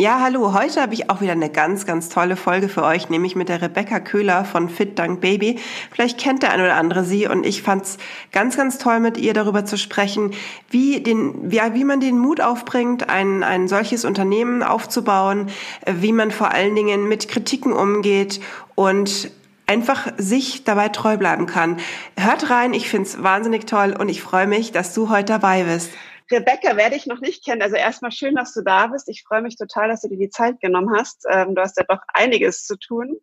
Ja, hallo. Heute habe ich auch wieder eine ganz, ganz tolle Folge für euch, nämlich mit der Rebecca Köhler von Fit Dank Baby. Vielleicht kennt der eine oder andere sie und ich fand es ganz, ganz toll, mit ihr darüber zu sprechen, wie, den, wie, wie man den Mut aufbringt, ein, ein solches Unternehmen aufzubauen, wie man vor allen Dingen mit Kritiken umgeht und einfach sich dabei treu bleiben kann. Hört rein, ich finde es wahnsinnig toll und ich freue mich, dass du heute dabei bist. Rebecca werde ich noch nicht kennen. Also erstmal schön, dass du da bist. Ich freue mich total, dass du dir die Zeit genommen hast. Ähm, du hast ja doch einiges zu tun.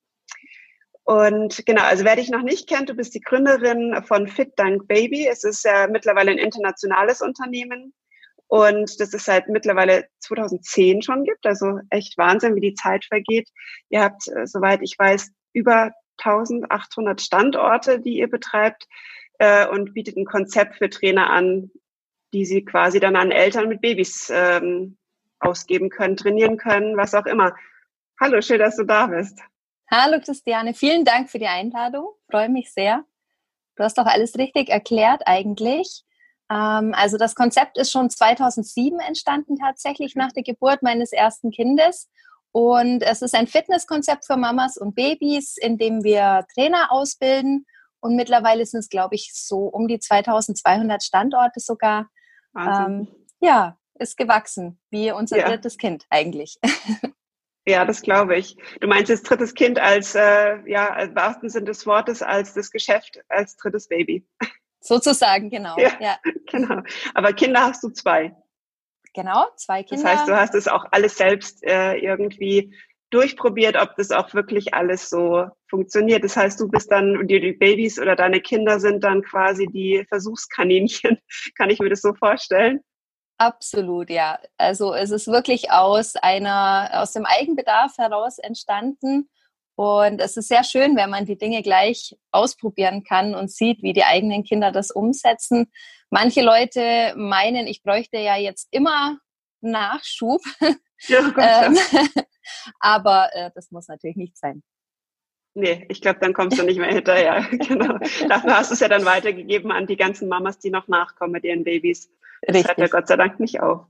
Und genau, also wer dich noch nicht kennt, du bist die Gründerin von Fit Dank Baby. Es ist ja mittlerweile ein internationales Unternehmen und das es seit mittlerweile 2010 schon gibt. Also echt Wahnsinn, wie die Zeit vergeht. Ihr habt, äh, soweit ich weiß, über 1800 Standorte, die ihr betreibt äh, und bietet ein Konzept für Trainer an, die sie quasi dann an Eltern mit Babys ähm, ausgeben können, trainieren können, was auch immer. Hallo, schön, dass du da bist. Hallo Christiane, vielen Dank für die Einladung. Freue mich sehr. Du hast doch alles richtig erklärt eigentlich. Ähm, also das Konzept ist schon 2007 entstanden, tatsächlich nach der Geburt meines ersten Kindes. Und es ist ein Fitnesskonzept für Mamas und Babys, in dem wir Trainer ausbilden. Und mittlerweile sind es, glaube ich, so um die 2200 Standorte sogar. Ähm, ja, ist gewachsen, wie unser ja. drittes Kind eigentlich. Ja, das glaube ich. Du meinst jetzt drittes Kind als, äh, ja, im wahrsten Sinne des Wortes, als das Geschäft, als drittes Baby. Sozusagen, genau. Ja, ja, genau. Aber Kinder hast du zwei. Genau, zwei Kinder. Das heißt, du hast es auch alles selbst äh, irgendwie durchprobiert, ob das auch wirklich alles so funktioniert. Das heißt, du bist dann, die, die Babys oder deine Kinder sind dann quasi die Versuchskaninchen. Kann ich mir das so vorstellen? Absolut, ja. Also es ist wirklich aus einer, aus dem Eigenbedarf heraus entstanden. Und es ist sehr schön, wenn man die Dinge gleich ausprobieren kann und sieht, wie die eigenen Kinder das umsetzen. Manche Leute meinen, ich bräuchte ja jetzt immer Nachschub. Ja, Gott, ähm, aber äh, das muss natürlich nicht sein. Nee, ich glaube, dann kommst du nicht mehr hinterher. genau. Dafür hast du es ja dann weitergegeben an die ganzen Mamas, die noch nachkommen mit ihren Babys. Das Richtig. hört ja Gott sei Dank nicht auf.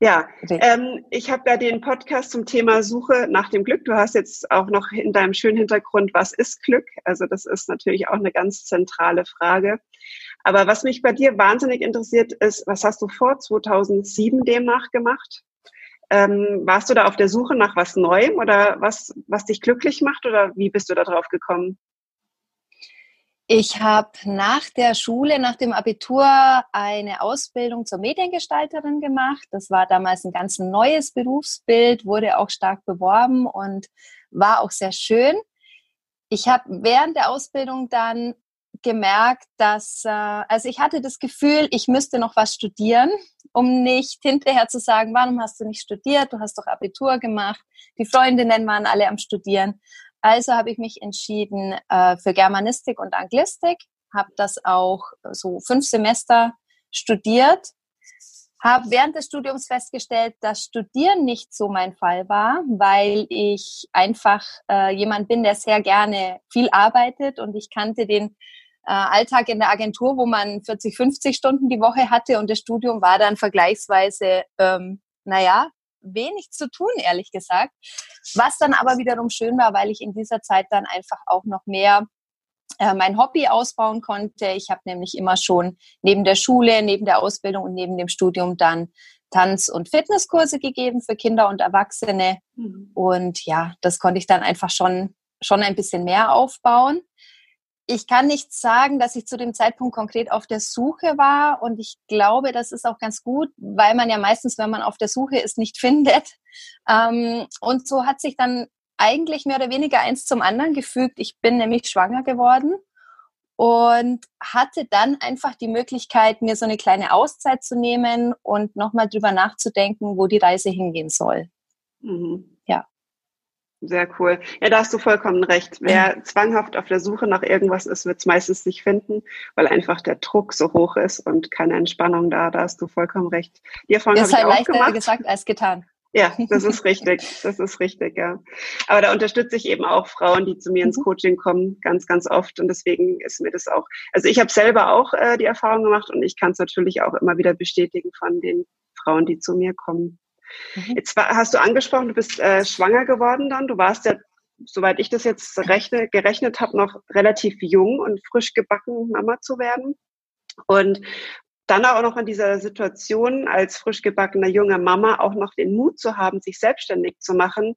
Ja, ähm, ich habe ja den Podcast zum Thema Suche nach dem Glück. Du hast jetzt auch noch in deinem schönen Hintergrund, was ist Glück? Also das ist natürlich auch eine ganz zentrale Frage. Aber was mich bei dir wahnsinnig interessiert ist, was hast du vor 2007 demnach gemacht? Ähm, warst du da auf der Suche nach was Neuem oder was, was dich glücklich macht oder wie bist du da drauf gekommen? Ich habe nach der Schule, nach dem Abitur eine Ausbildung zur Mediengestalterin gemacht. Das war damals ein ganz neues Berufsbild, wurde auch stark beworben und war auch sehr schön. Ich habe während der Ausbildung dann gemerkt, dass, äh, also ich hatte das Gefühl, ich müsste noch was studieren, um nicht hinterher zu sagen, warum hast du nicht studiert? Du hast doch Abitur gemacht. Die Freundinnen waren alle am Studieren. Also habe ich mich entschieden äh, für Germanistik und Anglistik, habe das auch so fünf Semester studiert, habe während des Studiums festgestellt, dass Studieren nicht so mein Fall war, weil ich einfach äh, jemand bin, der sehr gerne viel arbeitet und ich kannte den Alltag in der Agentur, wo man 40, 50 Stunden die Woche hatte und das Studium war dann vergleichsweise, ähm, naja, wenig zu tun, ehrlich gesagt. Was dann aber wiederum schön war, weil ich in dieser Zeit dann einfach auch noch mehr äh, mein Hobby ausbauen konnte. Ich habe nämlich immer schon neben der Schule, neben der Ausbildung und neben dem Studium dann Tanz- und Fitnesskurse gegeben für Kinder und Erwachsene. Mhm. Und ja, das konnte ich dann einfach schon, schon ein bisschen mehr aufbauen ich kann nicht sagen, dass ich zu dem Zeitpunkt konkret auf der Suche war und ich glaube, das ist auch ganz gut, weil man ja meistens, wenn man auf der Suche ist, nicht findet. Ähm, und so hat sich dann eigentlich mehr oder weniger eins zum anderen gefügt. Ich bin nämlich schwanger geworden und hatte dann einfach die Möglichkeit, mir so eine kleine Auszeit zu nehmen und nochmal drüber nachzudenken, wo die Reise hingehen soll. Mhm. Sehr cool. Ja, da hast du vollkommen recht. Wer zwanghaft auf der Suche nach irgendwas ist, wird es meistens nicht finden, weil einfach der Druck so hoch ist und keine Entspannung da. Da hast du vollkommen recht. Die Erfahrung ist halt leichter gemacht. gesagt als getan. Ja, das ist richtig. Das ist richtig, ja. Aber da unterstütze ich eben auch Frauen, die zu mir ins mhm. Coaching kommen, ganz, ganz oft. Und deswegen ist mir das auch, also ich habe selber auch äh, die Erfahrung gemacht und ich kann es natürlich auch immer wieder bestätigen von den Frauen, die zu mir kommen. Mhm. Jetzt hast du angesprochen, du bist äh, schwanger geworden dann. Du warst ja, soweit ich das jetzt rechne, gerechnet habe, noch relativ jung und frisch gebacken, Mama zu werden. Und dann auch noch in dieser Situation als frisch gebackener junger Mama auch noch den Mut zu haben, sich selbstständig zu machen,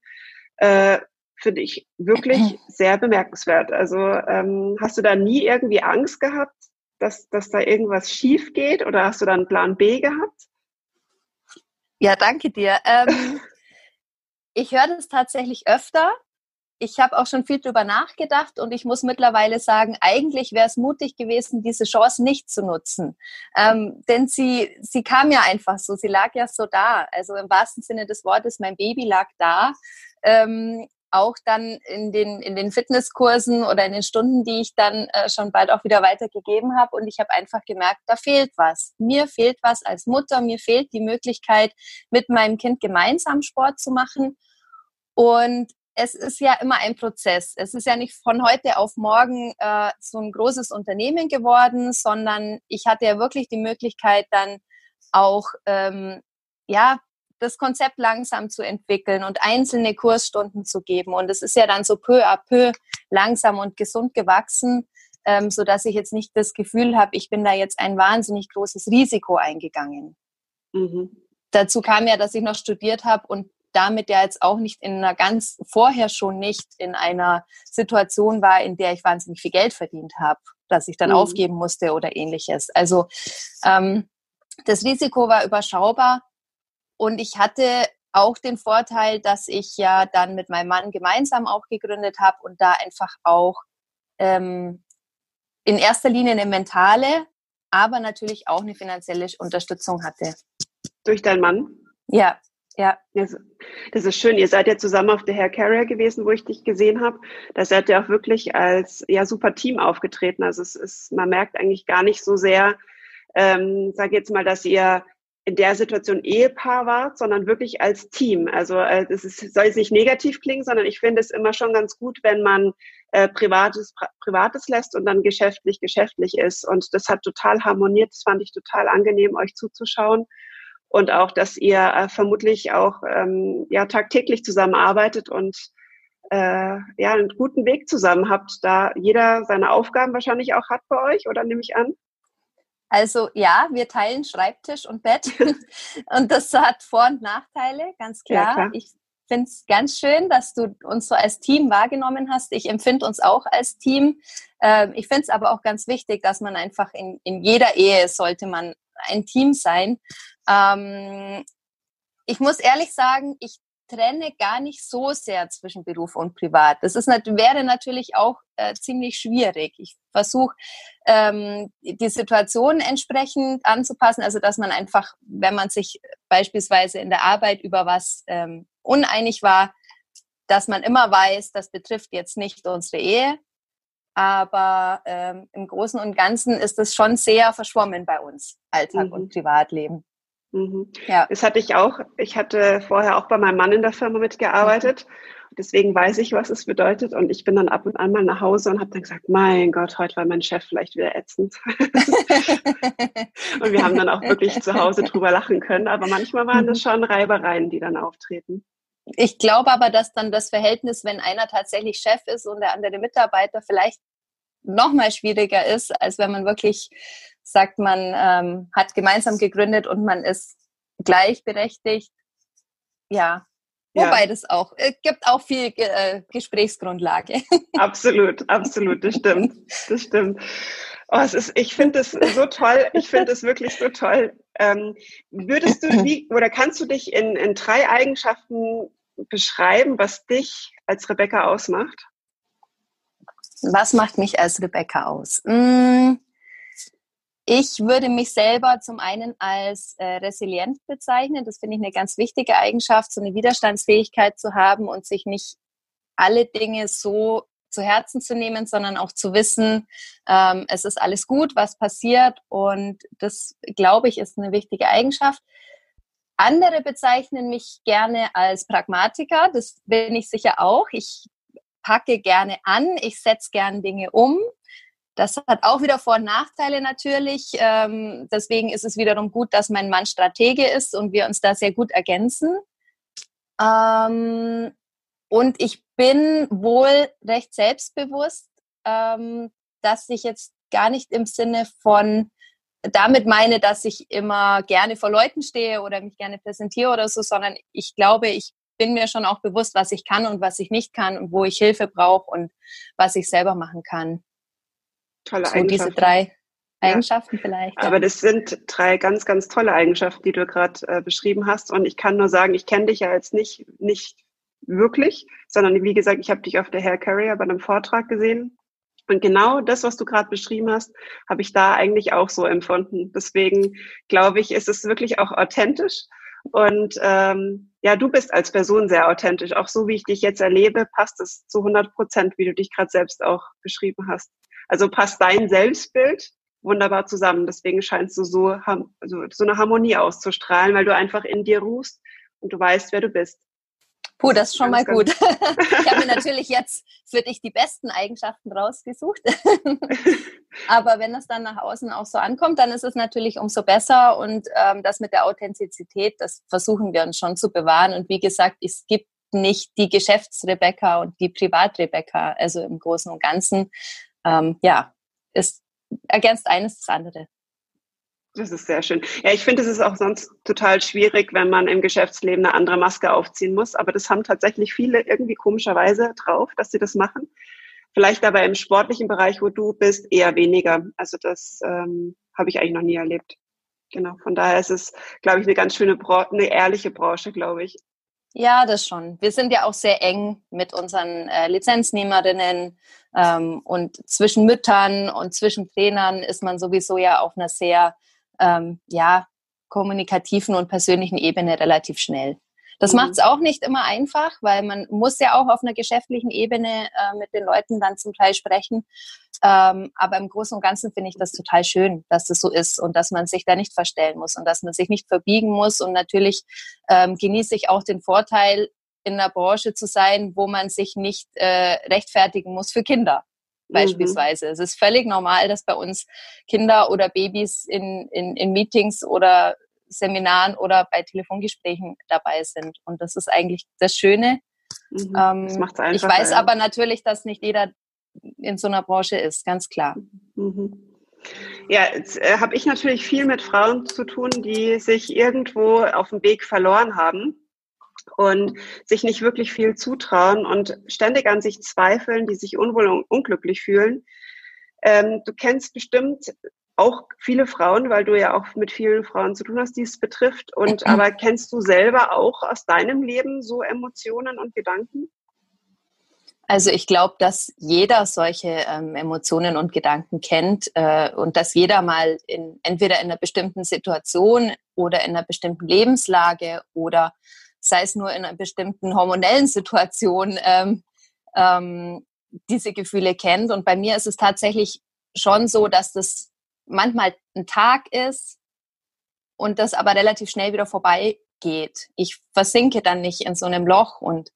äh, finde ich wirklich sehr bemerkenswert. Also ähm, hast du da nie irgendwie Angst gehabt, dass, dass da irgendwas schief geht oder hast du da einen Plan B gehabt? Ja, danke dir. Ähm, ich höre das tatsächlich öfter, ich habe auch schon viel drüber nachgedacht und ich muss mittlerweile sagen, eigentlich wäre es mutig gewesen, diese Chance nicht zu nutzen. Ähm, denn sie, sie kam ja einfach so, sie lag ja so da. Also im wahrsten Sinne des Wortes, mein Baby lag da. Ähm, auch dann in den, in den Fitnesskursen oder in den Stunden, die ich dann äh, schon bald auch wieder weitergegeben habe. Und ich habe einfach gemerkt, da fehlt was. Mir fehlt was als Mutter, mir fehlt die Möglichkeit, mit meinem Kind gemeinsam Sport zu machen. Und es ist ja immer ein Prozess. Es ist ja nicht von heute auf morgen äh, so ein großes Unternehmen geworden, sondern ich hatte ja wirklich die Möglichkeit, dann auch ähm, ja das Konzept langsam zu entwickeln und einzelne Kursstunden zu geben. Und es ist ja dann so peu à peu langsam und gesund gewachsen, ähm, so dass ich jetzt nicht das Gefühl habe, ich bin da jetzt ein wahnsinnig großes Risiko eingegangen. Mhm. Dazu kam ja, dass ich noch studiert habe und damit ja jetzt auch nicht in einer ganz, vorher schon nicht in einer Situation war, in der ich wahnsinnig viel Geld verdient habe, dass ich dann mhm. aufgeben musste oder ähnliches. Also ähm, das Risiko war überschaubar und ich hatte auch den Vorteil, dass ich ja dann mit meinem Mann gemeinsam auch gegründet habe und da einfach auch ähm, in erster Linie eine mentale, aber natürlich auch eine finanzielle Unterstützung hatte. Durch deinen Mann? Ja, ja. Das, das, ist schön. Ihr seid ja zusammen auf der Hair Carrier gewesen, wo ich dich gesehen habe. Da seid ihr auch wirklich als ja super Team aufgetreten. Also es ist, man merkt eigentlich gar nicht so sehr, ähm, sage jetzt mal, dass ihr in der Situation Ehepaar wart, sondern wirklich als Team. Also äh, es ist, soll es nicht negativ klingen, sondern ich finde es immer schon ganz gut, wenn man äh, Privates Privates lässt und dann geschäftlich geschäftlich ist. Und das hat total harmoniert. Das fand ich total angenehm, euch zuzuschauen und auch, dass ihr äh, vermutlich auch ähm, ja tagtäglich zusammenarbeitet und äh, ja einen guten Weg zusammen habt, da jeder seine Aufgaben wahrscheinlich auch hat bei euch, oder nehme ich an? Also ja, wir teilen Schreibtisch und Bett und das hat Vor- und Nachteile, ganz klar. Ja, klar. Ich finde es ganz schön, dass du uns so als Team wahrgenommen hast. Ich empfinde uns auch als Team. Ähm, ich finde es aber auch ganz wichtig, dass man einfach in, in jeder Ehe sollte man ein Team sein. Ähm, ich muss ehrlich sagen, ich trenne gar nicht so sehr zwischen Beruf und Privat. Das ist, wäre natürlich auch äh, ziemlich schwierig. Ich versuche, ähm, die Situation entsprechend anzupassen, also dass man einfach, wenn man sich beispielsweise in der Arbeit über was ähm, uneinig war, dass man immer weiß, das betrifft jetzt nicht unsere Ehe, aber ähm, im Großen und Ganzen ist es schon sehr verschwommen bei uns, Alltag mhm. und Privatleben. Mhm. Ja. Das hatte ich auch. Ich hatte vorher auch bei meinem Mann in der Firma mitgearbeitet. Mhm. Deswegen weiß ich, was es bedeutet. Und ich bin dann ab und an mal nach Hause und habe dann gesagt, mein Gott, heute war mein Chef vielleicht wieder ätzend. und wir haben dann auch wirklich zu Hause drüber lachen können. Aber manchmal waren das mhm. schon Reibereien, die dann auftreten. Ich glaube aber, dass dann das Verhältnis, wenn einer tatsächlich Chef ist und der andere Mitarbeiter, vielleicht noch mal schwieriger ist, als wenn man wirklich sagt, man ähm, hat gemeinsam gegründet und man ist gleichberechtigt. Ja, Wobei ja. das auch, es gibt auch viel äh, Gesprächsgrundlage. Absolut, absolut, das stimmt. Das stimmt. Oh, es ist, ich finde es so toll, ich finde es wirklich so toll. Ähm, würdest du, wie, oder kannst du dich in, in drei Eigenschaften beschreiben, was dich als Rebecca ausmacht? Was macht mich als Rebecca aus? Hm, ich würde mich selber zum einen als äh, resilient bezeichnen. Das finde ich eine ganz wichtige Eigenschaft, so eine Widerstandsfähigkeit zu haben und sich nicht alle Dinge so zu Herzen zu nehmen, sondern auch zu wissen, ähm, es ist alles gut, was passiert. Und das, glaube ich, ist eine wichtige Eigenschaft. andere bezeichnen mich gerne als Pragmatiker. Das bin ich sicher auch. Ich packe gerne an, ich setze gerne Dinge um. Das hat auch wieder Vor- und Nachteile natürlich. Ähm, deswegen ist es wiederum gut, dass mein Mann Stratege ist und wir uns da sehr gut ergänzen. Ähm, und ich bin wohl recht selbstbewusst, ähm, dass ich jetzt gar nicht im Sinne von damit meine, dass ich immer gerne vor Leuten stehe oder mich gerne präsentiere oder so, sondern ich glaube, ich bin mir schon auch bewusst, was ich kann und was ich nicht kann und wo ich Hilfe brauche und was ich selber machen kann. Tolle so diese drei Eigenschaften ja. vielleicht. Aber das sind drei ganz, ganz tolle Eigenschaften, die du gerade äh, beschrieben hast. Und ich kann nur sagen, ich kenne dich ja jetzt nicht, nicht wirklich, sondern wie gesagt, ich habe dich auf der Hair Carrier bei einem Vortrag gesehen. Und genau das, was du gerade beschrieben hast, habe ich da eigentlich auch so empfunden. Deswegen glaube ich, ist es wirklich auch authentisch. Und ähm, ja, du bist als Person sehr authentisch. Auch so, wie ich dich jetzt erlebe, passt es zu 100 Prozent, wie du dich gerade selbst auch beschrieben hast. Also passt dein Selbstbild wunderbar zusammen. Deswegen scheinst du so, also so eine Harmonie auszustrahlen, weil du einfach in dir ruhst und du weißt, wer du bist. Puh, das ist schon mal gut. ich habe mir natürlich jetzt für dich die besten Eigenschaften rausgesucht. Aber wenn es dann nach außen auch so ankommt, dann ist es natürlich umso besser. Und ähm, das mit der Authentizität, das versuchen wir uns schon zu bewahren. Und wie gesagt, es gibt nicht die Geschäftsrebecca und die Privatrebecca. Also im Großen und Ganzen, ähm, ja, es ergänzt eines das andere. Das ist sehr schön. Ja, ich finde, es ist auch sonst total schwierig, wenn man im Geschäftsleben eine andere Maske aufziehen muss. Aber das haben tatsächlich viele irgendwie komischerweise drauf, dass sie das machen. Vielleicht aber im sportlichen Bereich, wo du bist, eher weniger. Also das ähm, habe ich eigentlich noch nie erlebt. Genau. Von daher ist es, glaube ich, eine ganz schöne, Bra eine ehrliche Branche, glaube ich. Ja, das schon. Wir sind ja auch sehr eng mit unseren äh, Lizenznehmerinnen ähm, und zwischen Müttern und zwischen Trainern ist man sowieso ja auf einer sehr ähm, ja, kommunikativen und persönlichen Ebene relativ schnell. Das mhm. macht es auch nicht immer einfach, weil man muss ja auch auf einer geschäftlichen Ebene äh, mit den Leuten dann zum Teil sprechen. Ähm, aber im Großen und Ganzen finde ich das total schön, dass das so ist und dass man sich da nicht verstellen muss und dass man sich nicht verbiegen muss. Und natürlich ähm, genieße ich auch den Vorteil, in einer Branche zu sein, wo man sich nicht äh, rechtfertigen muss für Kinder. Mhm. beispielsweise. Mhm. Es ist völlig normal, dass bei uns Kinder oder Babys in, in, in Meetings oder Seminaren oder bei Telefongesprächen dabei sind. Und das ist eigentlich das Schöne. Mhm. Ähm, das ich weiß ja. aber natürlich, dass nicht jeder in so einer Branche ist, ganz klar. Mhm. Ja, jetzt äh, habe ich natürlich viel mit Frauen zu tun, die sich irgendwo auf dem Weg verloren haben und sich nicht wirklich viel zutrauen und ständig an sich zweifeln, die sich unwohl und unglücklich fühlen. Ähm, du kennst bestimmt auch viele Frauen, weil du ja auch mit vielen Frauen zu tun hast, die es betrifft. Und mhm. aber kennst du selber auch aus deinem Leben so Emotionen und Gedanken? Also ich glaube, dass jeder solche ähm, Emotionen und Gedanken kennt äh, und dass jeder mal in, entweder in einer bestimmten Situation oder in einer bestimmten Lebenslage oder sei es nur in einer bestimmten hormonellen Situation, ähm, ähm, diese Gefühle kennt. Und bei mir ist es tatsächlich schon so, dass das manchmal ein Tag ist und das aber relativ schnell wieder vorbeigeht. Ich versinke dann nicht in so einem Loch und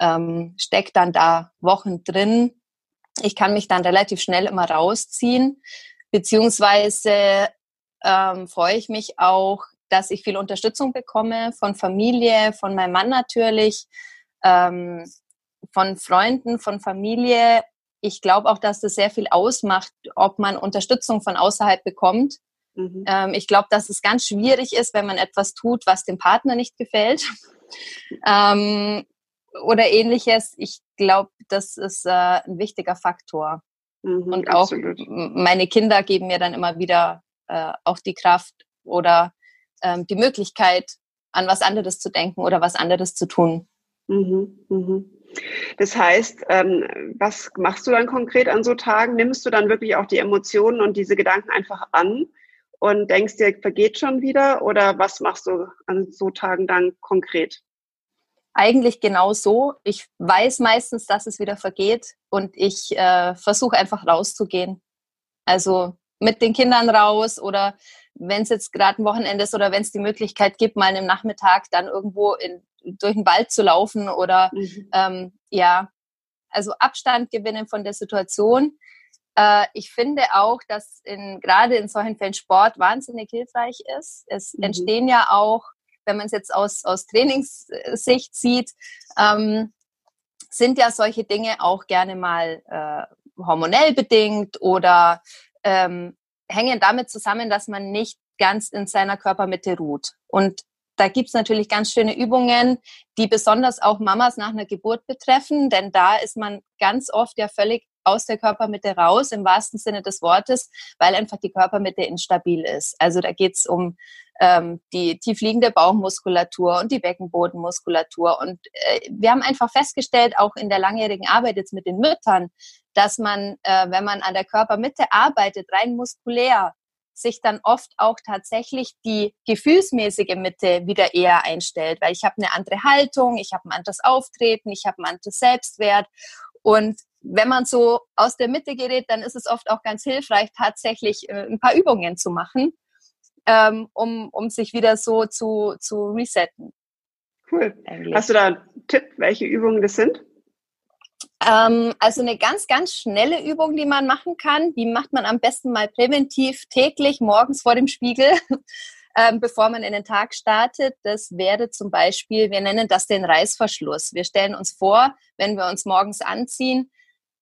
ähm, stecke dann da Wochen drin. Ich kann mich dann relativ schnell immer rausziehen, beziehungsweise ähm, freue ich mich auch, dass ich viel Unterstützung bekomme von Familie, von meinem Mann natürlich, ähm, von Freunden, von Familie. Ich glaube auch, dass das sehr viel ausmacht, ob man Unterstützung von außerhalb bekommt. Mhm. Ähm, ich glaube, dass es ganz schwierig ist, wenn man etwas tut, was dem Partner nicht gefällt. ähm, oder ähnliches. Ich glaube, das ist äh, ein wichtiger Faktor. Mhm, und auch absolut. meine Kinder geben mir dann immer wieder äh, auch die Kraft oder ähm, die Möglichkeit, an was anderes zu denken oder was anderes zu tun. Mhm, mhm. Das heißt, ähm, was machst du dann konkret an so Tagen? Nimmst du dann wirklich auch die Emotionen und diese Gedanken einfach an und denkst dir, vergeht schon wieder? Oder was machst du an so Tagen dann konkret? Eigentlich genau so. Ich weiß meistens, dass es wieder vergeht und ich äh, versuche einfach rauszugehen. Also mit den Kindern raus oder wenn es jetzt gerade ein Wochenende ist oder wenn es die Möglichkeit gibt, mal im Nachmittag dann irgendwo in, durch den Wald zu laufen oder mhm. ähm, ja, also Abstand gewinnen von der Situation. Äh, ich finde auch, dass in, gerade in solchen Fällen Sport wahnsinnig hilfreich ist. Es mhm. entstehen ja auch, wenn man es jetzt aus, aus Trainingssicht sieht, ähm, sind ja solche Dinge auch gerne mal äh, hormonell bedingt oder ähm, hängen damit zusammen, dass man nicht ganz in seiner Körpermitte ruht. Und da gibt's natürlich ganz schöne Übungen, die besonders auch Mamas nach einer Geburt betreffen, denn da ist man ganz oft ja völlig aus der Körpermitte raus, im wahrsten Sinne des Wortes, weil einfach die Körpermitte instabil ist. Also da geht's um ähm, die tiefliegende Bauchmuskulatur und die Beckenbodenmuskulatur. Und äh, wir haben einfach festgestellt, auch in der langjährigen Arbeit jetzt mit den Müttern, dass man, äh, wenn man an der Körpermitte arbeitet, rein muskulär, sich dann oft auch tatsächlich die gefühlsmäßige Mitte wieder eher einstellt, weil ich habe eine andere Haltung, ich habe ein anderes Auftreten, ich habe ein anderes Selbstwert und wenn man so aus der Mitte gerät, dann ist es oft auch ganz hilfreich, tatsächlich äh, ein paar Übungen zu machen, ähm, um, um sich wieder so zu, zu resetten. Cool. Eigentlich. Hast du da einen Tipp, welche Übungen das sind? Ähm, also eine ganz, ganz schnelle Übung, die man machen kann, die macht man am besten mal präventiv täglich morgens vor dem Spiegel, ähm, bevor man in den Tag startet. Das wäre zum Beispiel, wir nennen das den Reißverschluss. Wir stellen uns vor, wenn wir uns morgens anziehen,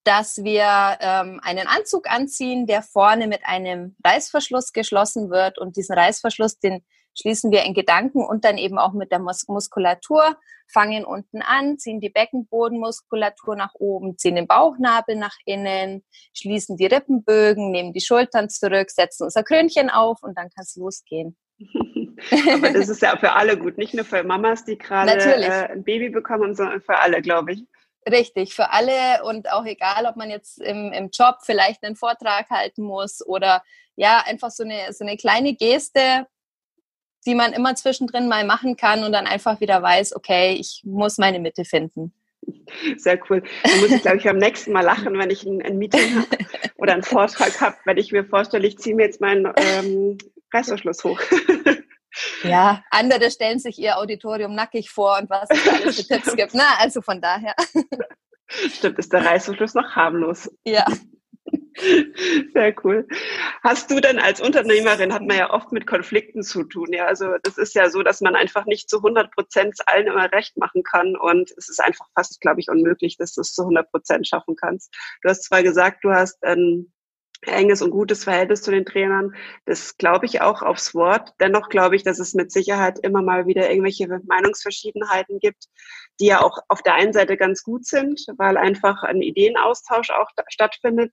dass wir ähm, einen Anzug anziehen, der vorne mit einem Reißverschluss geschlossen wird und diesen Reißverschluss, den schließen wir in Gedanken und dann eben auch mit der Mus Muskulatur, fangen unten an, ziehen die Beckenbodenmuskulatur nach oben, ziehen den Bauchnabel nach innen, schließen die Rippenbögen, nehmen die Schultern zurück, setzen unser Krönchen auf und dann kann es losgehen. Aber das ist ja für alle gut, nicht nur für Mamas, die gerade äh, ein Baby bekommen, sondern für alle, glaube ich. Richtig, für alle und auch egal, ob man jetzt im, im Job vielleicht einen Vortrag halten muss oder ja, einfach so eine, so eine kleine Geste, die man immer zwischendrin mal machen kann und dann einfach wieder weiß, okay, ich muss meine Mitte finden. Sehr cool. Dann muss ich, glaube ich, beim nächsten Mal lachen, wenn ich ein, ein Meeting habe oder einen Vortrag habe, wenn ich mir vorstelle, ich ziehe mir jetzt meinen ähm, Reißverschluss hoch. Ja, andere stellen sich ihr Auditorium nackig vor und was es alles für Tipps gibt. Na, also von daher. Stimmt, ist der Reißverschluss noch harmlos. Ja. Sehr cool. Hast du denn als Unternehmerin, hat man ja oft mit Konflikten zu tun, ja? Also das ist ja so, dass man einfach nicht zu 100 Prozent allen immer recht machen kann und es ist einfach fast, glaube ich, unmöglich, dass du es zu 100 Prozent schaffen kannst. Du hast zwar gesagt, du hast ein enges und gutes Verhältnis zu den Trainern. Das glaube ich auch aufs Wort. Dennoch glaube ich, dass es mit Sicherheit immer mal wieder irgendwelche Meinungsverschiedenheiten gibt, die ja auch auf der einen Seite ganz gut sind, weil einfach ein Ideenaustausch auch stattfindet.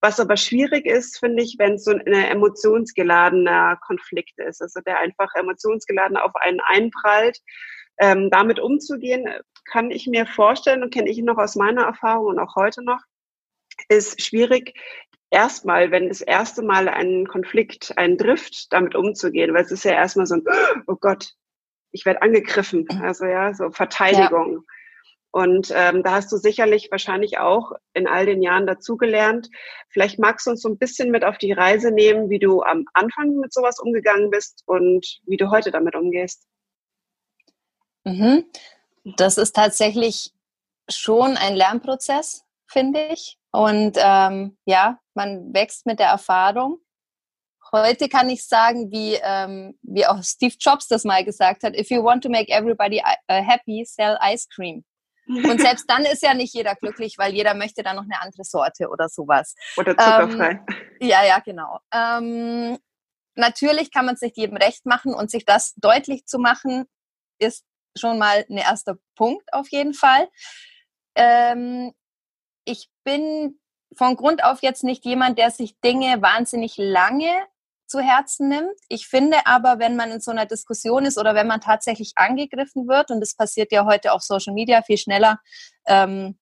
Was aber schwierig ist, finde ich, wenn es so ein emotionsgeladener Konflikt ist, also der einfach emotionsgeladen auf einen einprallt. Ähm, damit umzugehen, kann ich mir vorstellen und kenne ich noch aus meiner Erfahrung und auch heute noch, ist schwierig, erstmal, wenn das erste Mal ein Konflikt, ein Drift, damit umzugehen, weil es ist ja erstmal so ein, oh Gott, ich werde angegriffen, also ja, so Verteidigung. Ja. Und ähm, da hast du sicherlich wahrscheinlich auch in all den Jahren dazugelernt. Vielleicht magst du uns so ein bisschen mit auf die Reise nehmen, wie du am Anfang mit sowas umgegangen bist und wie du heute damit umgehst. Mhm. Das ist tatsächlich schon ein Lernprozess, finde ich. Und ähm, ja, man wächst mit der Erfahrung. Heute kann ich sagen, wie, ähm, wie auch Steve Jobs das mal gesagt hat, if you want to make everybody uh, happy, sell ice cream. Und selbst dann ist ja nicht jeder glücklich, weil jeder möchte dann noch eine andere Sorte oder sowas. Oder zuckerfrei. Ähm, ja, ja, genau. Ähm, natürlich kann man sich jedem recht machen und sich das deutlich zu machen, ist schon mal ein erster Punkt auf jeden Fall. Ähm, ich bin von Grund auf jetzt nicht jemand, der sich Dinge wahnsinnig lange zu Herzen nimmt. Ich finde aber, wenn man in so einer Diskussion ist oder wenn man tatsächlich angegriffen wird, und das passiert ja heute auf Social Media viel schneller, ähm,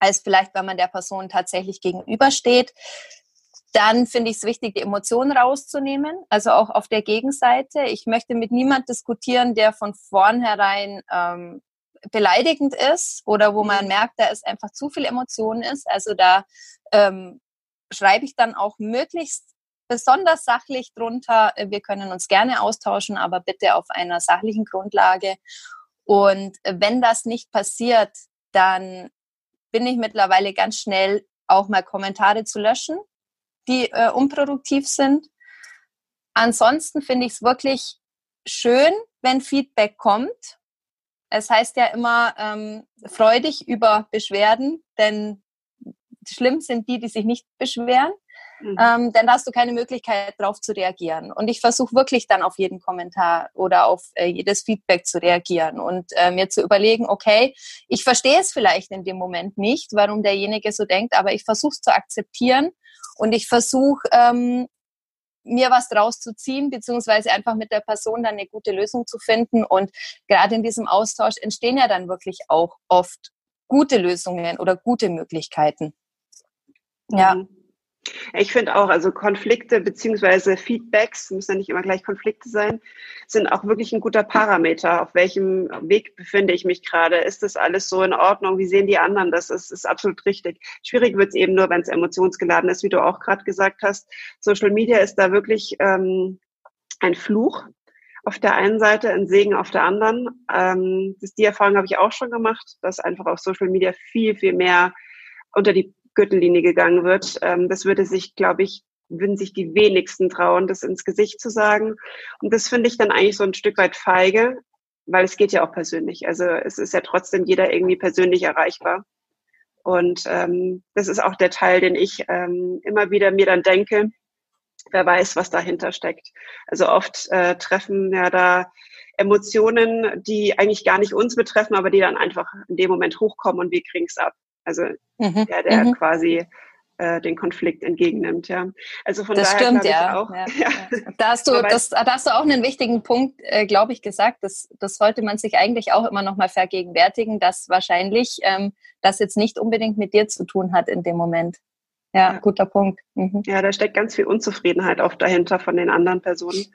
als vielleicht, wenn man der Person tatsächlich gegenübersteht, dann finde ich es wichtig, die Emotionen rauszunehmen, also auch auf der Gegenseite. Ich möchte mit niemand diskutieren, der von vornherein ähm, beleidigend ist oder wo man mhm. merkt, da ist einfach zu viel Emotionen ist. Also da ähm, schreibe ich dann auch möglichst besonders sachlich drunter. Wir können uns gerne austauschen, aber bitte auf einer sachlichen Grundlage. Und wenn das nicht passiert, dann bin ich mittlerweile ganz schnell auch mal Kommentare zu löschen, die äh, unproduktiv sind. Ansonsten finde ich es wirklich schön, wenn Feedback kommt. Es heißt ja immer, ähm, freu dich über Beschwerden, denn schlimm sind die, die sich nicht beschweren. Mhm. Ähm, denn da hast du keine Möglichkeit, darauf zu reagieren. Und ich versuche wirklich dann auf jeden Kommentar oder auf äh, jedes Feedback zu reagieren und äh, mir zu überlegen, okay, ich verstehe es vielleicht in dem Moment nicht, warum derjenige so denkt, aber ich versuche es zu akzeptieren und ich versuche ähm, mir was draus zu ziehen, beziehungsweise einfach mit der Person dann eine gute Lösung zu finden. Und gerade in diesem Austausch entstehen ja dann wirklich auch oft gute Lösungen oder gute Möglichkeiten. Ja. Mhm. Ich finde auch, also Konflikte beziehungsweise Feedbacks, müssen ja nicht immer gleich Konflikte sein, sind auch wirklich ein guter Parameter. Auf welchem Weg befinde ich mich gerade? Ist das alles so in Ordnung? Wie sehen die anderen das? Ist, ist absolut richtig. Schwierig wird es eben nur, wenn es emotionsgeladen ist, wie du auch gerade gesagt hast. Social Media ist da wirklich ähm, ein Fluch auf der einen Seite, ein Segen auf der anderen. Ähm, das, die Erfahrung habe ich auch schon gemacht, dass einfach auf Social Media viel, viel mehr unter die Gürtellinie gegangen wird. Ähm, das würde sich, glaube ich, würden sich die wenigsten trauen, das ins Gesicht zu sagen. Und das finde ich dann eigentlich so ein Stück weit feige, weil es geht ja auch persönlich. Also es ist ja trotzdem jeder irgendwie persönlich erreichbar. Und ähm, das ist auch der Teil, den ich ähm, immer wieder mir dann denke, wer weiß, was dahinter steckt. Also oft äh, treffen ja da Emotionen, die eigentlich gar nicht uns betreffen, aber die dann einfach in dem Moment hochkommen und wir kriegen es ab. Also mhm. der, der mhm. quasi äh, den Konflikt entgegennimmt, ja. Also von das daher stimmt, ja. Auch, ja. ja. Da hast du, das, da hast du auch einen wichtigen Punkt, äh, glaube ich, gesagt. Das, das sollte man sich eigentlich auch immer noch mal vergegenwärtigen, dass wahrscheinlich ähm, das jetzt nicht unbedingt mit dir zu tun hat in dem Moment. Ja, ja. guter Punkt. Mhm. Ja, da steckt ganz viel Unzufriedenheit auch dahinter von den anderen Personen.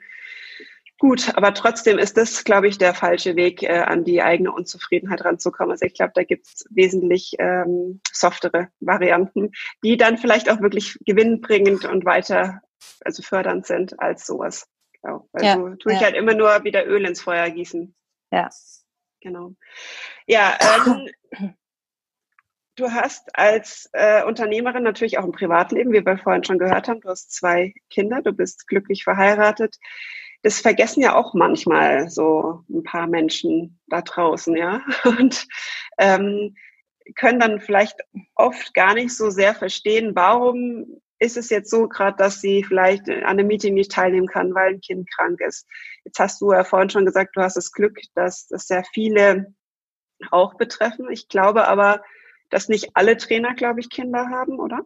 Gut, aber trotzdem ist das, glaube ich, der falsche Weg, äh, an die eigene Unzufriedenheit ranzukommen. Also ich glaube, da gibt es wesentlich ähm, softere Varianten, die dann vielleicht auch wirklich gewinnbringend und weiter, also fördernd sind als sowas. Genau. Also ja, tue ich ja. halt immer nur wieder Öl ins Feuer gießen. Ja. Genau. Ja, ähm, du hast als äh, Unternehmerin natürlich auch ein Privatleben, wie wir vorhin schon gehört haben. Du hast zwei Kinder, du bist glücklich verheiratet das vergessen ja auch manchmal so ein paar Menschen da draußen, ja. Und ähm, können dann vielleicht oft gar nicht so sehr verstehen, warum ist es jetzt so gerade, dass sie vielleicht an einem Meeting nicht teilnehmen kann, weil ein Kind krank ist. Jetzt hast du ja vorhin schon gesagt, du hast das Glück, dass das sehr viele auch betreffen. Ich glaube aber, dass nicht alle Trainer, glaube ich, Kinder haben, oder?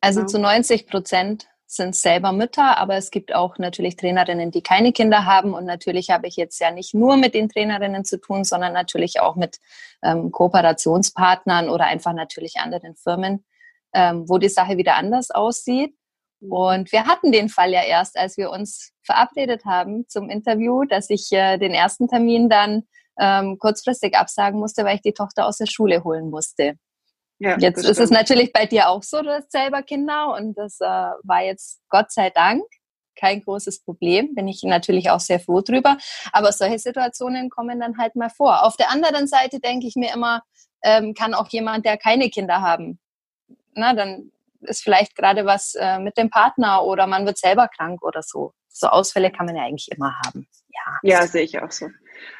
Also ja. zu 90 Prozent sind selber Mütter, aber es gibt auch natürlich Trainerinnen, die keine Kinder haben. Und natürlich habe ich jetzt ja nicht nur mit den Trainerinnen zu tun, sondern natürlich auch mit ähm, Kooperationspartnern oder einfach natürlich anderen Firmen, ähm, wo die Sache wieder anders aussieht. Und wir hatten den Fall ja erst, als wir uns verabredet haben zum Interview, dass ich äh, den ersten Termin dann ähm, kurzfristig absagen musste, weil ich die Tochter aus der Schule holen musste. Ja, jetzt ist es natürlich bei dir auch so, du hast selber Kinder und das äh, war jetzt Gott sei Dank kein großes Problem, bin ich natürlich auch sehr froh drüber. Aber solche Situationen kommen dann halt mal vor. Auf der anderen Seite denke ich mir immer, ähm, kann auch jemand, der keine Kinder haben, na, dann ist vielleicht gerade was äh, mit dem Partner oder man wird selber krank oder so. So Ausfälle kann man ja eigentlich immer haben. Ja, ja sehe ich auch so.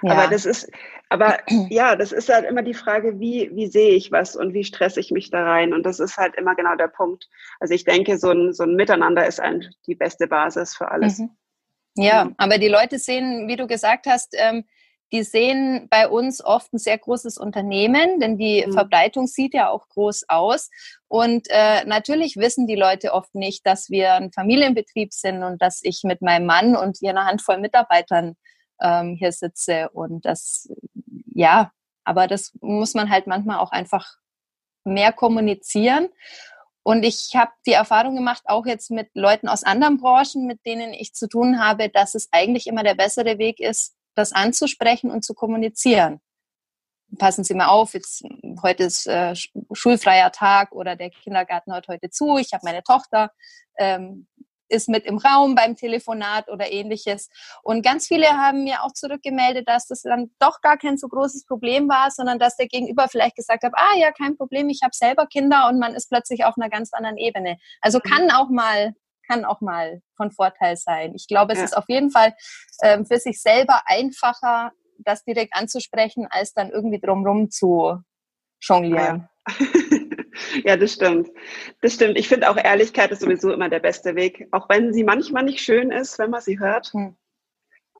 Ja. Aber das ist, aber ja, das ist halt immer die Frage, wie, wie sehe ich was und wie stresse ich mich da rein? Und das ist halt immer genau der Punkt. Also ich denke, so ein, so ein Miteinander ist ein, die beste Basis für alles. Mhm. Ja, mhm. aber die Leute sehen, wie du gesagt hast, ähm, die sehen bei uns oft ein sehr großes Unternehmen, denn die mhm. Verbreitung sieht ja auch groß aus. Und äh, natürlich wissen die Leute oft nicht, dass wir ein Familienbetrieb sind und dass ich mit meinem Mann und hier eine Handvoll Mitarbeitern ähm, hier sitze. Und das, ja, aber das muss man halt manchmal auch einfach mehr kommunizieren. Und ich habe die Erfahrung gemacht, auch jetzt mit Leuten aus anderen Branchen, mit denen ich zu tun habe, dass es eigentlich immer der bessere Weg ist, das anzusprechen und zu kommunizieren. Passen Sie mal auf, jetzt heute ist äh, schulfreier Tag oder der Kindergarten hört heute zu, ich habe meine Tochter. Ähm, ist mit im Raum beim Telefonat oder ähnliches. Und ganz viele haben mir auch zurückgemeldet, dass das dann doch gar kein so großes Problem war, sondern dass der Gegenüber vielleicht gesagt hat, ah ja, kein Problem, ich habe selber Kinder und man ist plötzlich auf einer ganz anderen Ebene. Also mhm. kann auch mal kann auch mal von Vorteil sein. Ich glaube, es ja. ist auf jeden Fall ähm, für sich selber einfacher, das direkt anzusprechen, als dann irgendwie drumherum zu jonglieren. Ja. ja, das stimmt. Das stimmt. Ich finde auch Ehrlichkeit ist sowieso immer der beste Weg, auch wenn sie manchmal nicht schön ist, wenn man sie hört. Hm.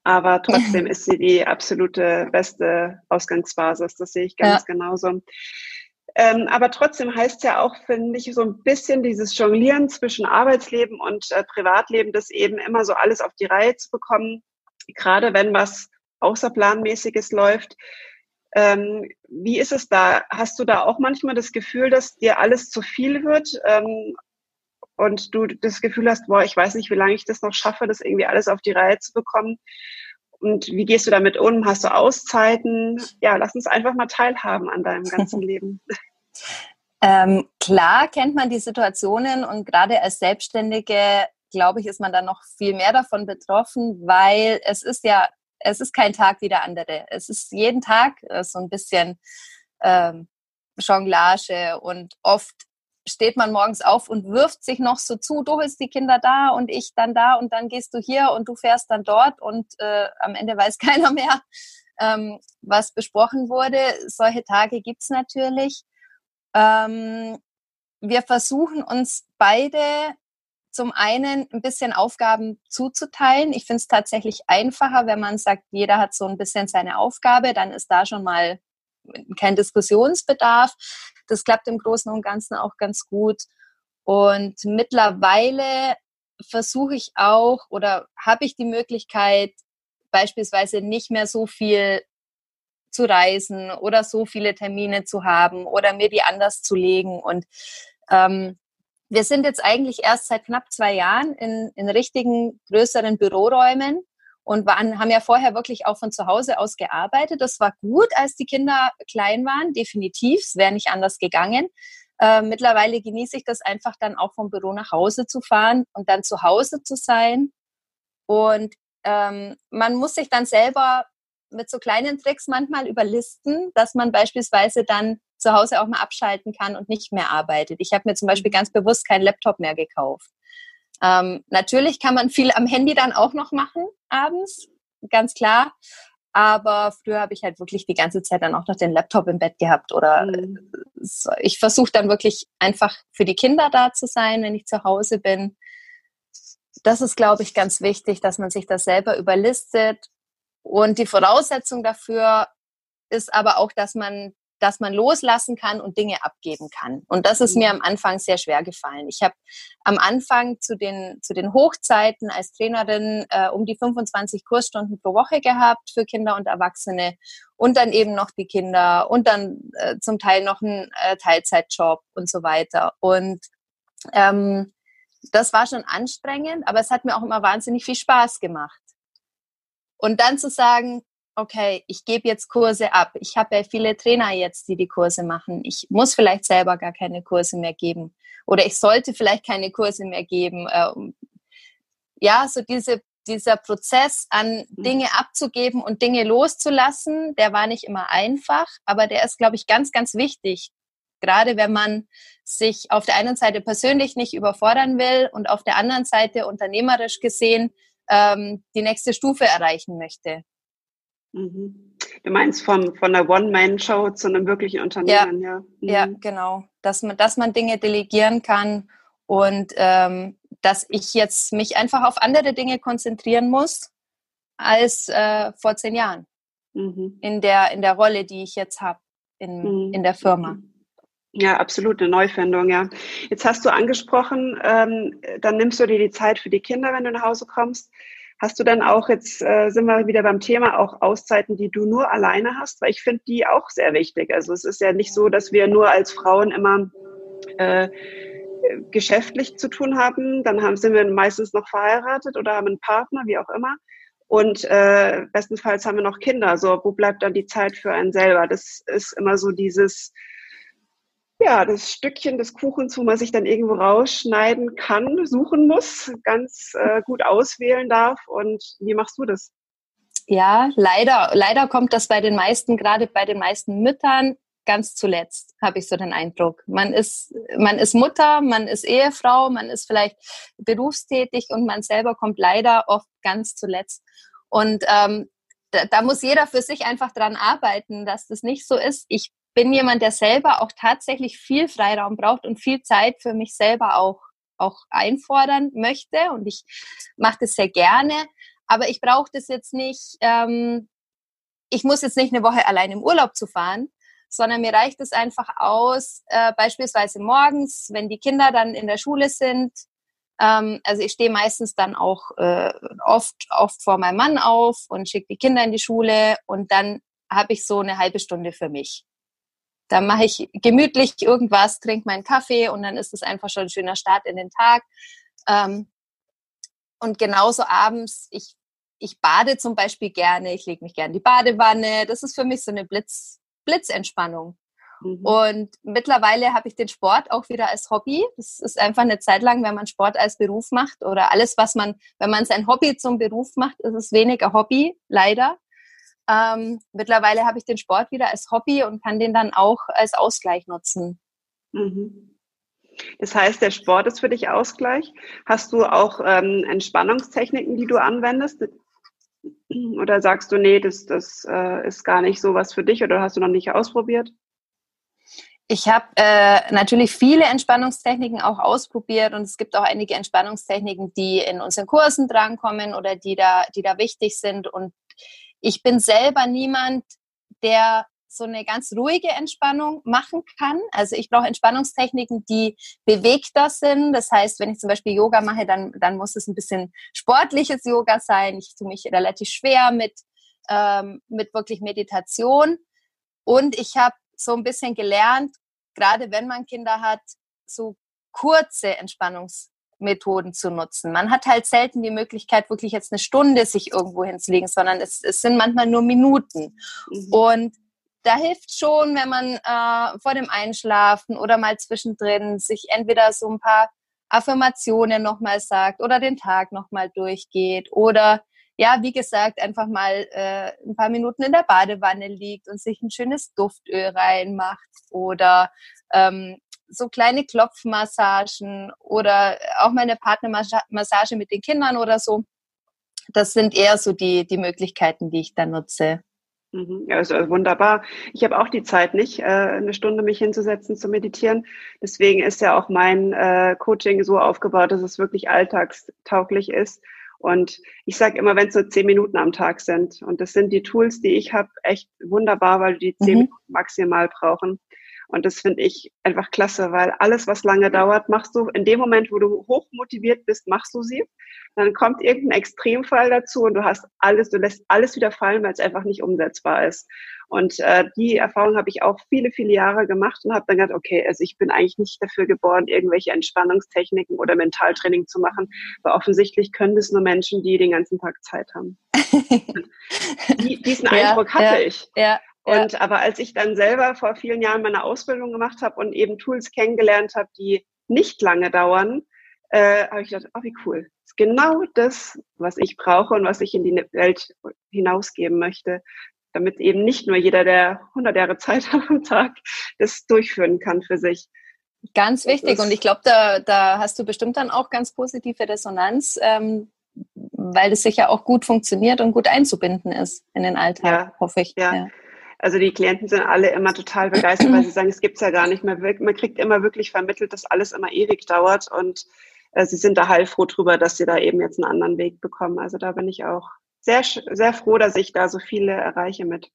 Aber trotzdem ist sie die absolute beste Ausgangsbasis. Das sehe ich ganz ja. genauso. Ähm, aber trotzdem heißt es ja auch, finde ich, so ein bisschen dieses Jonglieren zwischen Arbeitsleben und äh, Privatleben, das eben immer so alles auf die Reihe zu bekommen, gerade wenn was außerplanmäßiges läuft. Ähm, wie ist es da? Hast du da auch manchmal das Gefühl, dass dir alles zu viel wird ähm, und du das Gefühl hast, boah, ich weiß nicht, wie lange ich das noch schaffe, das irgendwie alles auf die Reihe zu bekommen? Und wie gehst du damit um? Hast du Auszeiten? Ja, lass uns einfach mal teilhaben an deinem ganzen Leben. Ähm, klar kennt man die Situationen und gerade als Selbstständige, glaube ich, ist man da noch viel mehr davon betroffen, weil es ist ja, es ist kein Tag wie der andere. Es ist jeden Tag äh, so ein bisschen ähm, Jonglage und oft steht man morgens auf und wirft sich noch so zu, du bist die Kinder da und ich dann da und dann gehst du hier und du fährst dann dort und äh, am Ende weiß keiner mehr, ähm, was besprochen wurde. Solche Tage gibt's natürlich. Ähm, wir versuchen uns beide zum einen ein bisschen Aufgaben zuzuteilen. Ich finde es tatsächlich einfacher, wenn man sagt, jeder hat so ein bisschen seine Aufgabe, dann ist da schon mal kein Diskussionsbedarf. Das klappt im Großen und Ganzen auch ganz gut. Und mittlerweile versuche ich auch oder habe ich die Möglichkeit, beispielsweise nicht mehr so viel zu reisen oder so viele Termine zu haben oder mir die anders zu legen. Und ähm, wir sind jetzt eigentlich erst seit knapp zwei Jahren in, in richtigen größeren Büroräumen und waren, haben ja vorher wirklich auch von zu Hause aus gearbeitet. Das war gut, als die Kinder klein waren, definitiv. Es wäre nicht anders gegangen. Äh, mittlerweile genieße ich das einfach dann auch vom Büro nach Hause zu fahren und dann zu Hause zu sein. Und ähm, man muss sich dann selber mit so kleinen Tricks manchmal überlisten, dass man beispielsweise dann zu Hause auch mal abschalten kann und nicht mehr arbeitet. Ich habe mir zum Beispiel mhm. ganz bewusst keinen Laptop mehr gekauft. Ähm, natürlich kann man viel am Handy dann auch noch machen abends, ganz klar. Aber früher habe ich halt wirklich die ganze Zeit dann auch noch den Laptop im Bett gehabt. Oder mhm. ich versuche dann wirklich einfach für die Kinder da zu sein, wenn ich zu Hause bin. Das ist, glaube ich, ganz wichtig, dass man sich das selber überlistet. Und die Voraussetzung dafür ist aber auch, dass man dass man loslassen kann und Dinge abgeben kann. Und das ist mir am Anfang sehr schwer gefallen. Ich habe am Anfang zu den, zu den Hochzeiten als Trainerin äh, um die 25 Kursstunden pro Woche gehabt für Kinder und Erwachsene und dann eben noch die Kinder und dann äh, zum Teil noch ein äh, Teilzeitjob und so weiter. Und ähm, das war schon anstrengend, aber es hat mir auch immer wahnsinnig viel Spaß gemacht. Und dann zu sagen, okay, ich gebe jetzt Kurse ab. Ich habe ja viele Trainer jetzt, die die Kurse machen. Ich muss vielleicht selber gar keine Kurse mehr geben. Oder ich sollte vielleicht keine Kurse mehr geben. Ähm, ja, so diese, dieser Prozess an mhm. Dinge abzugeben und Dinge loszulassen, der war nicht immer einfach, aber der ist, glaube ich, ganz, ganz wichtig. Gerade wenn man sich auf der einen Seite persönlich nicht überfordern will und auf der anderen Seite unternehmerisch gesehen ähm, die nächste Stufe erreichen möchte. Mhm. Du meinst von, von einer One-Man-Show zu einem wirklichen Unternehmen, ja. Ja, mhm. ja genau. Dass man, dass man Dinge delegieren kann und ähm, dass ich jetzt mich einfach auf andere Dinge konzentrieren muss als äh, vor zehn Jahren. Mhm. In, der, in der Rolle, die ich jetzt habe in, mhm. in der Firma. Ja, absolut, eine Neufindung, ja. Jetzt hast du angesprochen, ähm, dann nimmst du dir die Zeit für die Kinder, wenn du nach Hause kommst. Hast du dann auch, jetzt äh, sind wir wieder beim Thema, auch Auszeiten, die du nur alleine hast? Weil ich finde die auch sehr wichtig. Also es ist ja nicht so, dass wir nur als Frauen immer äh, geschäftlich zu tun haben. Dann haben, sind wir meistens noch verheiratet oder haben einen Partner, wie auch immer. Und äh, bestenfalls haben wir noch Kinder. So, wo bleibt dann die Zeit für einen selber? Das ist immer so dieses, ja, das Stückchen des Kuchens, wo man sich dann irgendwo rausschneiden kann, suchen muss, ganz äh, gut auswählen darf. Und wie machst du das? Ja, leider, leider kommt das bei den meisten, gerade bei den meisten Müttern, ganz zuletzt, habe ich so den Eindruck. Man ist, man ist Mutter, man ist Ehefrau, man ist vielleicht berufstätig und man selber kommt leider oft ganz zuletzt. Und ähm, da, da muss jeder für sich einfach dran arbeiten, dass das nicht so ist. Ich bin jemand, der selber auch tatsächlich viel Freiraum braucht und viel Zeit für mich selber auch, auch einfordern möchte. Und ich mache das sehr gerne. Aber ich brauche das jetzt nicht, ähm, ich muss jetzt nicht eine Woche allein im Urlaub zu fahren, sondern mir reicht es einfach aus, äh, beispielsweise morgens, wenn die Kinder dann in der Schule sind. Ähm, also ich stehe meistens dann auch äh, oft, oft vor meinem Mann auf und schicke die Kinder in die Schule und dann habe ich so eine halbe Stunde für mich. Dann mache ich gemütlich irgendwas, trinke meinen Kaffee und dann ist es einfach schon ein schöner Start in den Tag. Ähm, und genauso abends, ich, ich bade zum Beispiel gerne, ich lege mich gerne in die Badewanne. Das ist für mich so eine Blitz, Blitzentspannung. Mhm. Und mittlerweile habe ich den Sport auch wieder als Hobby. Das ist einfach eine Zeit lang, wenn man Sport als Beruf macht oder alles, was man, wenn man sein Hobby zum Beruf macht, ist es weniger Hobby, leider. Ähm, mittlerweile habe ich den Sport wieder als Hobby und kann den dann auch als Ausgleich nutzen. Mhm. Das heißt, der Sport ist für dich Ausgleich. Hast du auch ähm, Entspannungstechniken, die du anwendest? Oder sagst du, nee, das, das äh, ist gar nicht so was für dich oder hast du noch nicht ausprobiert? Ich habe äh, natürlich viele Entspannungstechniken auch ausprobiert und es gibt auch einige Entspannungstechniken, die in unseren Kursen drankommen oder die da, die da wichtig sind. Und ich bin selber niemand, der so eine ganz ruhige Entspannung machen kann. Also ich brauche Entspannungstechniken, die bewegter sind. Das heißt, wenn ich zum Beispiel Yoga mache, dann, dann muss es ein bisschen sportliches Yoga sein. Ich tue mich relativ schwer mit, ähm, mit wirklich Meditation. Und ich habe so ein bisschen gelernt, gerade wenn man Kinder hat, so kurze Entspannungs Methoden zu nutzen. Man hat halt selten die Möglichkeit, wirklich jetzt eine Stunde sich irgendwo hinzulegen, sondern es, es sind manchmal nur Minuten. Mhm. Und da hilft schon, wenn man äh, vor dem Einschlafen oder mal zwischendrin sich entweder so ein paar Affirmationen nochmal sagt oder den Tag nochmal durchgeht oder ja, wie gesagt, einfach mal äh, ein paar Minuten in der Badewanne liegt und sich ein schönes Duftöl reinmacht oder ähm, so kleine Klopfmassagen oder auch meine Partnermassage mit den Kindern oder so. Das sind eher so die, die Möglichkeiten, die ich da nutze. Mhm. Ja, also wunderbar. Ich habe auch die Zeit nicht, äh, eine Stunde mich hinzusetzen zu meditieren. Deswegen ist ja auch mein äh, Coaching so aufgebaut, dass es wirklich alltagstauglich ist. Und ich sage immer, wenn es nur zehn Minuten am Tag sind, und das sind die Tools, die ich habe, echt wunderbar, weil die zehn mhm. Minuten maximal brauchen. Und das finde ich einfach klasse, weil alles, was lange dauert, machst du in dem Moment, wo du hoch motiviert bist, machst du sie. Dann kommt irgendein Extremfall dazu und du hast alles, du lässt alles wieder fallen, weil es einfach nicht umsetzbar ist. Und äh, die Erfahrung habe ich auch viele, viele Jahre gemacht und habe dann gedacht, okay, also ich bin eigentlich nicht dafür geboren, irgendwelche Entspannungstechniken oder Mentaltraining zu machen, weil offensichtlich können das nur Menschen, die den ganzen Tag Zeit haben. die, diesen Eindruck hatte ja, ich. Ja. Und ja. aber als ich dann selber vor vielen Jahren meine Ausbildung gemacht habe und eben Tools kennengelernt habe, die nicht lange dauern, äh, habe ich gedacht, oh, wie cool. Das ist genau das, was ich brauche und was ich in die Welt hinausgeben möchte, damit eben nicht nur jeder, der 100 Jahre Zeit hat am Tag, das durchführen kann für sich. Ganz wichtig. Und ich glaube, da, da hast du bestimmt dann auch ganz positive Resonanz, ähm, weil das sicher auch gut funktioniert und gut einzubinden ist in den Alltag, ja, hoffe ich. Ja. ja. Also die Klienten sind alle immer total begeistert, weil sie sagen, es gibt's ja gar nicht mehr. Man kriegt immer wirklich vermittelt, dass alles immer ewig dauert und äh, sie sind da heilfroh drüber, dass sie da eben jetzt einen anderen Weg bekommen. Also da bin ich auch sehr, sehr froh, dass ich da so viele erreiche mit.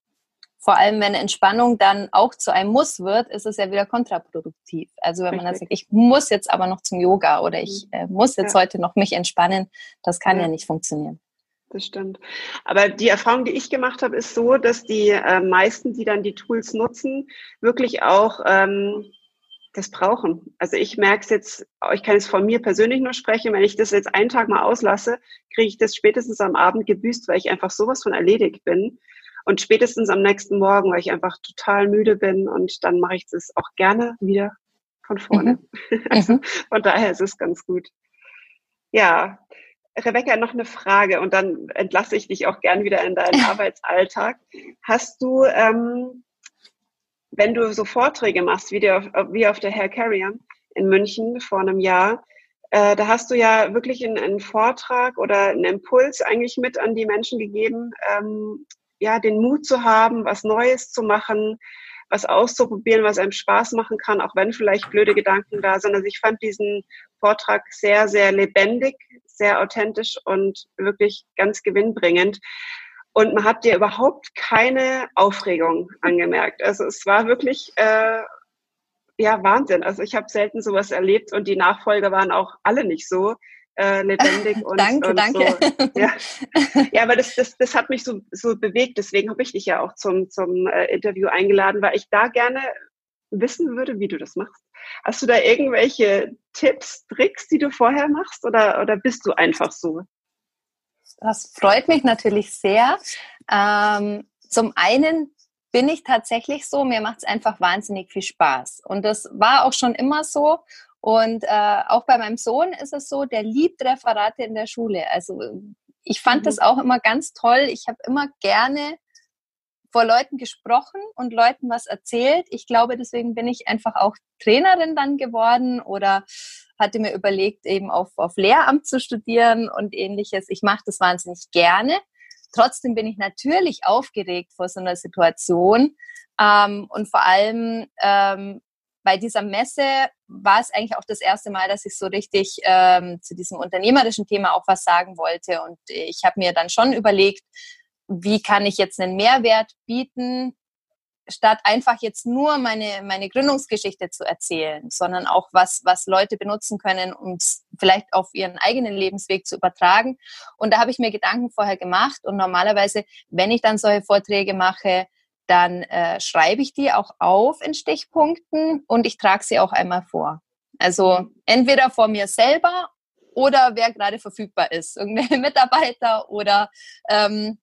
Vor allem, wenn Entspannung dann auch zu einem Muss wird, ist es ja wieder kontraproduktiv. Also wenn Richtig. man dann sagt, ich muss jetzt aber noch zum Yoga oder ich mhm. äh, muss jetzt ja. heute noch mich entspannen, das kann ja, ja nicht funktionieren das stimmt. Aber die Erfahrung, die ich gemacht habe, ist so, dass die äh, meisten, die dann die Tools nutzen, wirklich auch ähm, das brauchen. Also ich merke es jetzt, ich kann es von mir persönlich nur sprechen, wenn ich das jetzt einen Tag mal auslasse, kriege ich das spätestens am Abend gebüßt, weil ich einfach sowas von erledigt bin. Und spätestens am nächsten Morgen, weil ich einfach total müde bin und dann mache ich das auch gerne wieder von vorne. Mhm. Also von daher ist es ganz gut. Ja, Rebecca, noch eine Frage und dann entlasse ich dich auch gern wieder in deinen Arbeitsalltag. Hast du, ähm, wenn du so Vorträge machst, wie, der, wie auf der Hair Carrier in München vor einem Jahr, äh, da hast du ja wirklich einen, einen, Vortrag oder einen Impuls eigentlich mit an die Menschen gegeben, ähm, ja, den Mut zu haben, was Neues zu machen, was auszuprobieren, was einem Spaß machen kann, auch wenn vielleicht blöde Gedanken da sind. Also ich fand diesen Vortrag sehr, sehr lebendig, sehr authentisch und wirklich ganz gewinnbringend. Und man hat dir überhaupt keine Aufregung angemerkt. Also es war wirklich äh, ja Wahnsinn. Also ich habe selten sowas erlebt und die Nachfolger waren auch alle nicht so äh, lebendig und, danke, und danke. So. Ja. ja, aber das, das, das hat mich so, so bewegt. Deswegen habe ich dich ja auch zum, zum äh, Interview eingeladen, weil ich da gerne wissen würde, wie du das machst. Hast du da irgendwelche Tipps, Tricks, die du vorher machst oder, oder bist du einfach so? Das freut mich natürlich sehr. Ähm, zum einen bin ich tatsächlich so, mir macht es einfach wahnsinnig viel Spaß. Und das war auch schon immer so. Und äh, auch bei meinem Sohn ist es so, der liebt Referate in der Schule. Also ich fand mhm. das auch immer ganz toll. Ich habe immer gerne vor Leuten gesprochen und Leuten was erzählt. Ich glaube, deswegen bin ich einfach auch Trainerin dann geworden oder hatte mir überlegt, eben auf, auf Lehramt zu studieren und ähnliches. Ich mache das wahnsinnig gerne. Trotzdem bin ich natürlich aufgeregt vor so einer Situation. Ähm, und vor allem ähm, bei dieser Messe war es eigentlich auch das erste Mal, dass ich so richtig ähm, zu diesem unternehmerischen Thema auch was sagen wollte. Und ich habe mir dann schon überlegt, wie kann ich jetzt einen Mehrwert bieten, statt einfach jetzt nur meine, meine Gründungsgeschichte zu erzählen, sondern auch was, was Leute benutzen können, um es vielleicht auf ihren eigenen Lebensweg zu übertragen. Und da habe ich mir Gedanken vorher gemacht. Und normalerweise, wenn ich dann solche Vorträge mache, dann äh, schreibe ich die auch auf in Stichpunkten und ich trage sie auch einmal vor. Also entweder vor mir selber oder wer gerade verfügbar ist, irgendein Mitarbeiter oder ähm,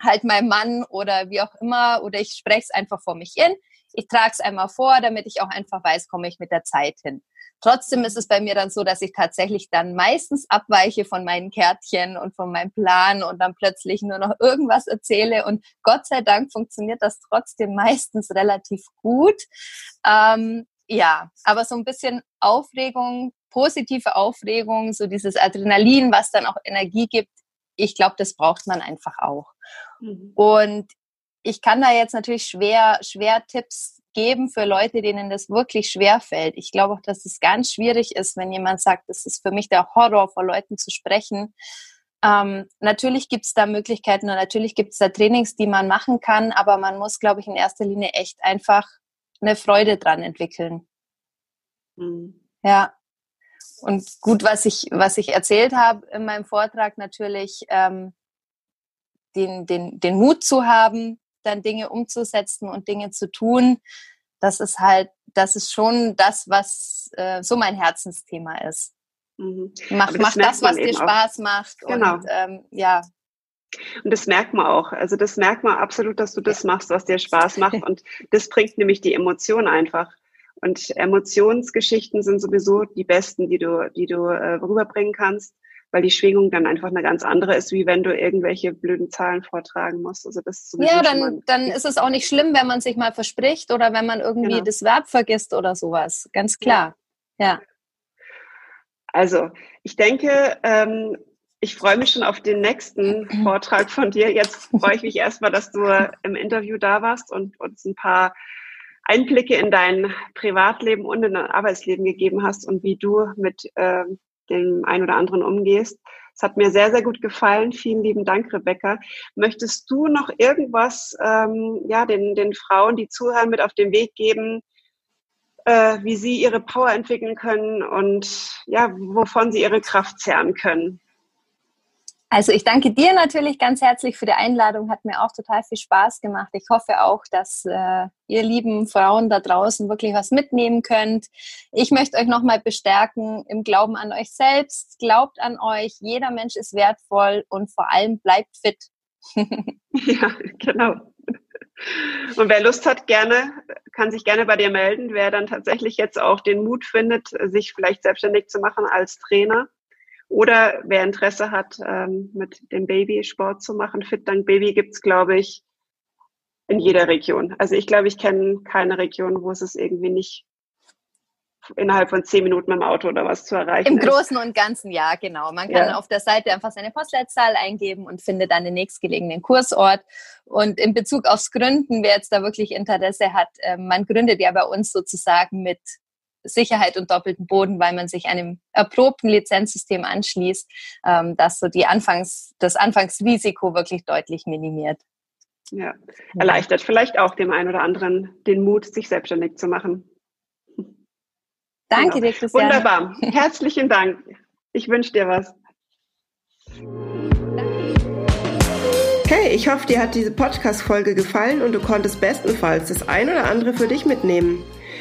halt mein Mann oder wie auch immer, oder ich spreche es einfach vor mich hin. Ich trage es einmal vor, damit ich auch einfach weiß, komme ich mit der Zeit hin. Trotzdem ist es bei mir dann so, dass ich tatsächlich dann meistens abweiche von meinen Kärtchen und von meinem Plan und dann plötzlich nur noch irgendwas erzähle. Und Gott sei Dank funktioniert das trotzdem meistens relativ gut. Ähm, ja, aber so ein bisschen Aufregung, positive Aufregung, so dieses Adrenalin, was dann auch Energie gibt, ich glaube, das braucht man einfach auch. Mhm. Und ich kann da jetzt natürlich schwer, schwer Tipps geben für Leute, denen das wirklich schwer fällt. Ich glaube auch, dass es ganz schwierig ist, wenn jemand sagt, das ist für mich der Horror, vor Leuten zu sprechen. Ähm, natürlich gibt es da Möglichkeiten und natürlich gibt es da Trainings, die man machen kann, aber man muss, glaube ich, in erster Linie echt einfach eine Freude dran entwickeln. Mhm. Ja. Und gut, was ich, was ich erzählt habe in meinem Vortrag, natürlich ähm, den, den, den Mut zu haben, dann Dinge umzusetzen und Dinge zu tun, das ist halt, das ist schon das, was äh, so mein Herzensthema ist. Mhm. Mach, das mach das, was dir Spaß auch. macht. Genau. Und ähm, ja. Und das merkt man auch. Also das merkt man absolut, dass du das machst, was dir Spaß macht. Und das bringt nämlich die Emotion einfach. Und Emotionsgeschichten sind sowieso die besten, die du, die du äh, rüberbringen kannst weil die Schwingung dann einfach eine ganz andere ist, wie wenn du irgendwelche blöden Zahlen vortragen musst. Also das ist ja, dann, dann ist es auch nicht schlimm, wenn man sich mal verspricht oder wenn man irgendwie genau. das Verb vergisst oder sowas. Ganz klar. Ja. ja. Also, ich denke, ähm, ich freue mich schon auf den nächsten Vortrag von dir. Jetzt freue ich mich erstmal, dass du im Interview da warst und uns ein paar Einblicke in dein Privatleben und in dein Arbeitsleben gegeben hast und wie du mit ähm, dem einen oder anderen umgehst. Es hat mir sehr, sehr gut gefallen. Vielen lieben Dank, Rebecca. Möchtest du noch irgendwas ähm, ja, den, den Frauen, die zuhören, mit auf den Weg geben, äh, wie sie ihre Power entwickeln können und ja, wovon sie ihre Kraft zehren können? Also ich danke dir natürlich ganz herzlich für die Einladung. Hat mir auch total viel Spaß gemacht. Ich hoffe auch, dass äh, ihr lieben Frauen da draußen wirklich was mitnehmen könnt. Ich möchte euch nochmal bestärken im Glauben an euch selbst. Glaubt an euch. Jeder Mensch ist wertvoll und vor allem bleibt fit. ja, genau. Und wer Lust hat, gerne, kann sich gerne bei dir melden, wer dann tatsächlich jetzt auch den Mut findet, sich vielleicht selbstständig zu machen als Trainer. Oder wer Interesse hat, ähm, mit dem Baby Sport zu machen. Fit Dank Baby gibt's glaube ich, in jeder Region. Also ich glaube, ich kenne keine Region, wo es es irgendwie nicht innerhalb von zehn Minuten mit dem Auto oder was zu erreichen. Im Großen und Ganzen ja, genau. Man kann ja. auf der Seite einfach seine Postleitzahl eingeben und findet dann den nächstgelegenen Kursort. Und in Bezug aufs Gründen, wer jetzt da wirklich Interesse hat, ähm, man gründet ja bei uns sozusagen mit Sicherheit und doppelten Boden, weil man sich einem erprobten Lizenzsystem anschließt, ähm, das so die Anfangs, das Anfangsrisiko wirklich deutlich minimiert. Ja, erleichtert vielleicht auch dem einen oder anderen den Mut, sich selbstständig zu machen. Danke genau. dir, Christian. Wunderbar. Herzlichen Dank. Ich wünsche dir was. Hey, ich hoffe, dir hat diese Podcast-Folge gefallen und du konntest bestenfalls das ein oder andere für dich mitnehmen.